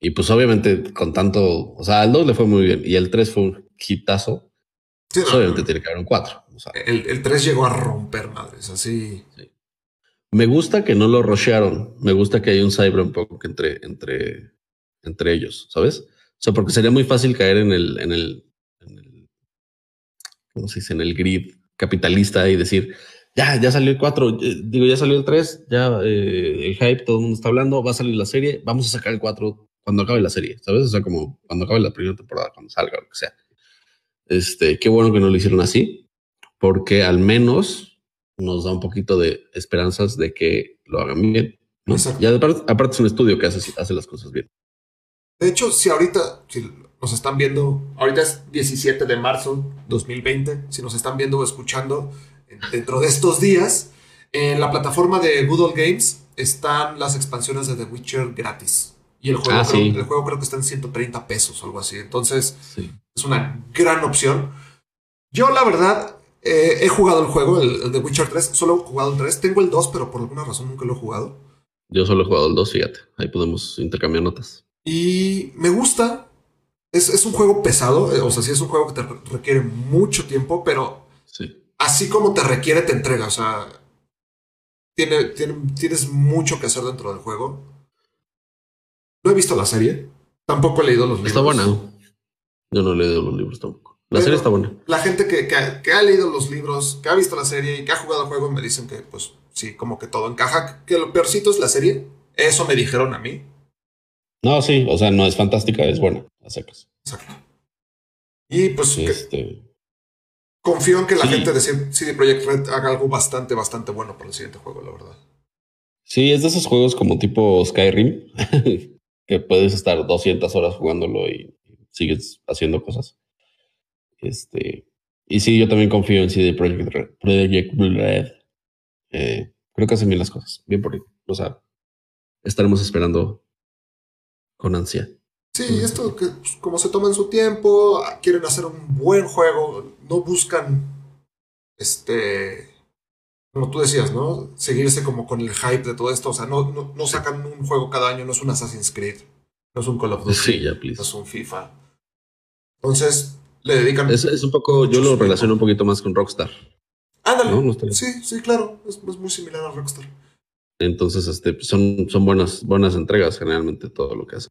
y, pues obviamente con tanto, o sea, el 2 le fue muy bien y el 3 fue un hitazo. Obviamente tiene que haber un 4.
el, el 3 llegó a romper madres, así. Sí.
Me gusta que no lo rushearon. Me gusta que hay un cyberpunk entre, entre, entre ellos, ¿sabes? O sea, porque sería muy fácil caer en el, en el, en ¿cómo se dice? En el grid capitalista y decir, ya, ya salió el 4, eh, digo, ya salió el 3, ya eh, el hype, todo el mundo está hablando, va a salir la serie, vamos a sacar el 4 cuando acabe la serie, ¿sabes? O sea, como cuando acabe la primera temporada, cuando salga, lo que sea. Este, qué bueno que no lo hicieron así, porque al menos nos da un poquito de esperanzas de que lo hagan bien. Y aparte, es un estudio que hace, hace las cosas bien.
De hecho, si ahorita si nos están viendo, ahorita es 17 de marzo 2020, si nos están viendo o escuchando dentro de estos días, en la plataforma de Good Games están las expansiones de The Witcher gratis. Y el juego, ah, creo, el juego creo que está en 130 pesos o algo así. Entonces, es una gran opción. Yo, la verdad, eh, he jugado el juego, el, de Witcher 3, solo he jugado el 3. Tengo el 2, pero por alguna razón nunca lo he jugado.
Yo solo he jugado el 2, fíjate. Ahí podemos intercambiar notas.
Y me gusta. Es, un juego pesado, eh, o sea, sí es un juego que te requiere mucho tiempo, pero
sí.
así como te requiere, te entrega. O sea, tiene, tienes mucho que hacer dentro del juego. No he visto la serie, tampoco he leído los libros.
Está buena. Yo no he leído los libros tampoco. La serie está buena.
La gente que, que, ha leído los libros, que ha visto la serie y que ha jugado el juego me dicen que, pues, sí, como que todo encaja. Que lo peorcito es la serie. Eso me dijeron a mí.
No, sí, o sea, no es fantástica, es buena, a secas.
Exacto. Y pues este... confío en que la gente de CD Projekt Red haga algo bastante, bastante bueno para el siguiente juego, la verdad.
Sí, es de esos juegos como tipo Skyrim, (laughs) que puedes estar 200 horas jugándolo y sigues haciendo cosas. Este, y sí, yo también confío en CD Projekt Red. Eh, creo que hacen bien las cosas. Bien por O sea, estaremos esperando con ansia.
Sí, esto que pues, como se toman su tiempo, quieren hacer un buen juego, no buscan, este, como tú decías, ¿no? Seguirse como con el hype de todo esto. O sea, no, no, sacan un juego cada año, no es un Assassin's Creed, no es un Call of Duty, no es un FIFA. Entonces, le dedican.
Es, un poco, yo lo relaciono un poquito más con Rockstar.
Ándale. sí, sí, claro. Es, muy similar a Rockstar.
Entonces, este, son, son buenas, buenas entregas generalmente todo lo que hacen.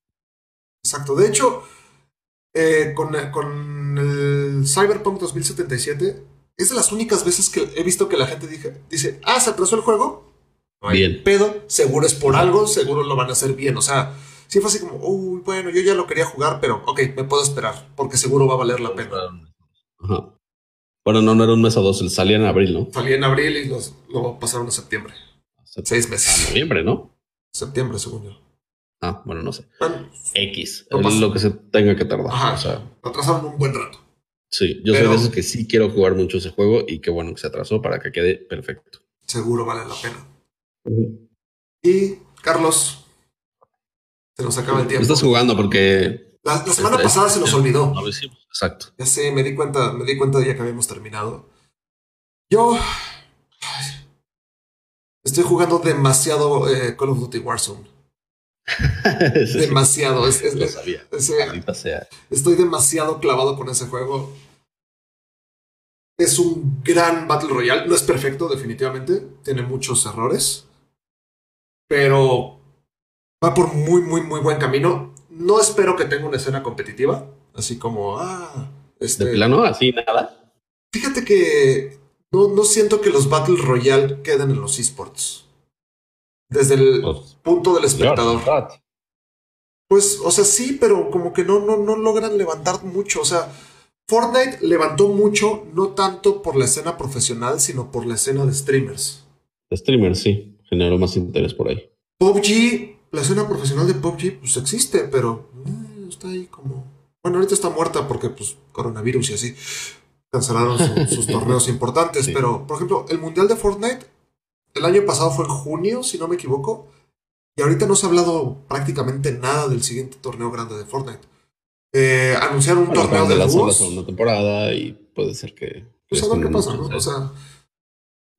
Exacto. De hecho, eh, con, con, el Cyberpunk 2077, es de las únicas veces que he visto que la gente dice, ah, se atrasó el juego.
bien.
Pedo, seguro es por algo, seguro lo van a hacer bien. O sea, sí fue así como, uy, bueno, yo ya lo quería jugar, pero ok, me puedo esperar, porque seguro va a valer la pena.
Bueno, no, no era un mes o dos, salía en abril, ¿no?
Salía en abril y los, lo pasaron a septiembre. Seis meses.
A noviembre, ¿no?
Septiembre, según yo.
Ah, bueno, no sé. X. lo que se tenga que tardar.
Ajá, o sea, atrasaron un buen rato.
Sí, yo soy de esos que sí quiero jugar mucho ese juego y qué bueno que se atrasó para que quede perfecto.
Seguro vale la pena. Y Carlos, se nos acaba el tiempo.
Estás jugando porque.
La, semana pasada se nos olvidó.
No lo hicimos, exacto.
Ya sé, me di cuenta, me di cuenta de ya que habíamos terminado. Yo. estoy jugando demasiado eh, Call of Duty Warzone. (laughs) demasiado. Es,
lo sabía.
Estoy demasiado clavado con ese juego. Es un gran Battle Royale. No es perfecto, definitivamente. Tiene muchos errores. Pero va por muy, muy, muy buen camino. No espero que tenga una escena competitiva, así como, ah, este...
¿De plano? ¿Así nada?
Fíjate que no, no siento que los Battle Royale queden en los esports. Desde el pues, punto del espectador. Pues, o sea, sí, pero como que no, no, no logran levantar mucho. O sea, Fortnite levantó mucho, no tanto por la escena profesional, sino por la escena de streamers.
De streamers, sí, generó más interés por ahí.
PUBG, la escena profesional de PUBG, pues existe, pero eh, está ahí como. Bueno, ahorita está muerta porque, pues, coronavirus y así. Cancelaron (laughs) sus torneos importantes, pero, por ejemplo, el mundial de Fortnite, el año pasado fue en junio, si no me equivoco, y ahorita no se ha hablado prácticamente nada del siguiente torneo grande de Fortnite. Eh, anunciaron un torneo de la
segunda temporada y puede ser que.
Pues a ver qué pasa, ¿no? O sea.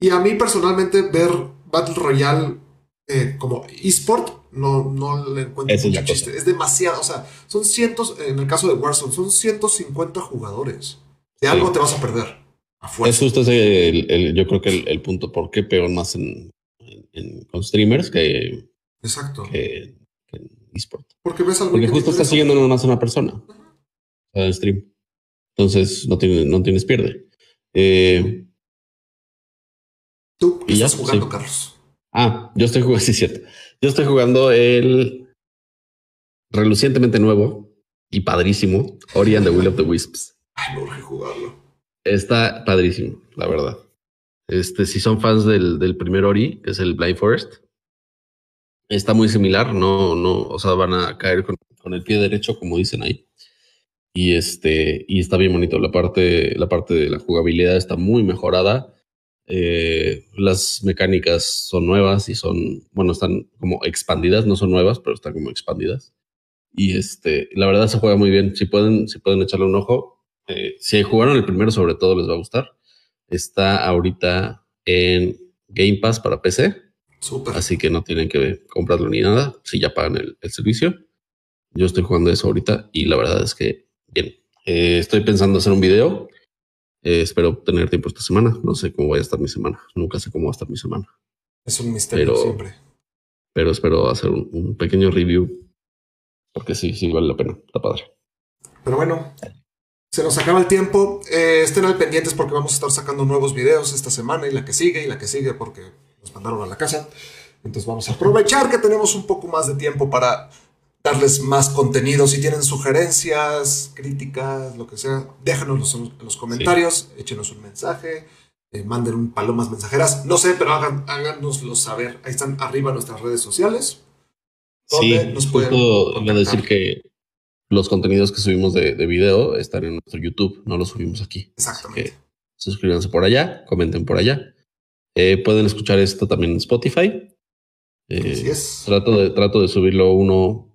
Y a mí personalmente ver Battle Royale eh, como eSport no, no le encuentro mucho chiste. Es demasiado. O sea, son cientos, en el caso de Warzone, son 150 jugadores. De algo te vas a perder.
Es justo ese, el, yo creo que el, punto por qué peor más en, con streamers que.
Exacto.
Que, eSport.
Porque ves algo
Porque justo estás siguiendo no más una persona. Stream. Entonces no, tiene, no tienes pierde. Eh,
¿Tú estás jugando, Carlos?
Ah, yo estoy jugando, (laughs) sí, cierto. Yo estoy jugando el relucientemente nuevo y padrísimo Ori and the Will of the Wisps.
Ay, no jugarlo.
Está padrísimo, la verdad. Este, si son fans del, del primer Ori, que es el Blind Forest, está muy similar, no, no, o sea, van a caer con, el pie derecho, como dicen ahí. Y este, y está bien bonito. La parte, la parte de la jugabilidad está muy mejorada. Eh, las mecánicas son nuevas y son, bueno, están como expandidas, no son nuevas, pero están como expandidas. Y este, la verdad se juega muy bien. Si pueden, si pueden echarle un ojo, eh, si jugaron el primero, sobre todo les va a gustar. Está ahorita en Game Pass para PC. Así que no tienen que comprarlo ni nada si ya pagan el, servicio. Yo estoy jugando eso ahorita y la verdad es que bien. Eh, estoy pensando hacer un video. Eh, espero tener tiempo esta semana. No sé cómo va a estar mi semana. Nunca sé cómo va a estar mi semana.
Es un misterio siempre.
Pero espero hacer un, pequeño review. Porque sí, sí vale la pena. Está padre.
Pero bueno, se nos acaba el tiempo. Eh, estén al pendientes porque vamos a estar sacando nuevos videos esta semana y la que sigue y la que sigue porque nos mandaron a la casa. Entonces vamos a aprovechar que tenemos un poco más de tiempo para darles más contenido. Si tienen sugerencias, críticas, lo que sea, déjanos en los comentarios, échenos un mensaje, eh, manden un palomas mensajeras. No sé, pero hagan, háganoslo saber. Ahí están arriba nuestras redes sociales.
Sí, nos pueden a decir que los contenidos que subimos de, de, video están en nuestro YouTube, no los subimos aquí.
Exactamente.
suscríbanse por allá, comenten por allá. Eh, pueden escuchar esto también en Spotify.
Eh,
trato, de, trato de subirlo uno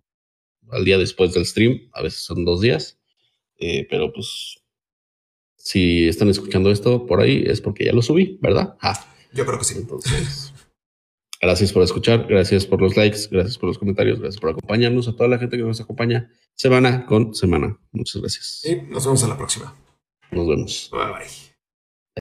al día después del stream, a veces son dos días, eh, pero pues si están escuchando esto por ahí es porque ya lo subí, ¿verdad?
Ah, Yo creo que sí.
Entonces, gracias por escuchar, gracias por los likes, gracias por los comentarios, gracias por acompañarnos a toda la gente que nos acompaña semana con semana. Muchas gracias.
Y nos vemos en la próxima.
Nos vemos.
Bye bye.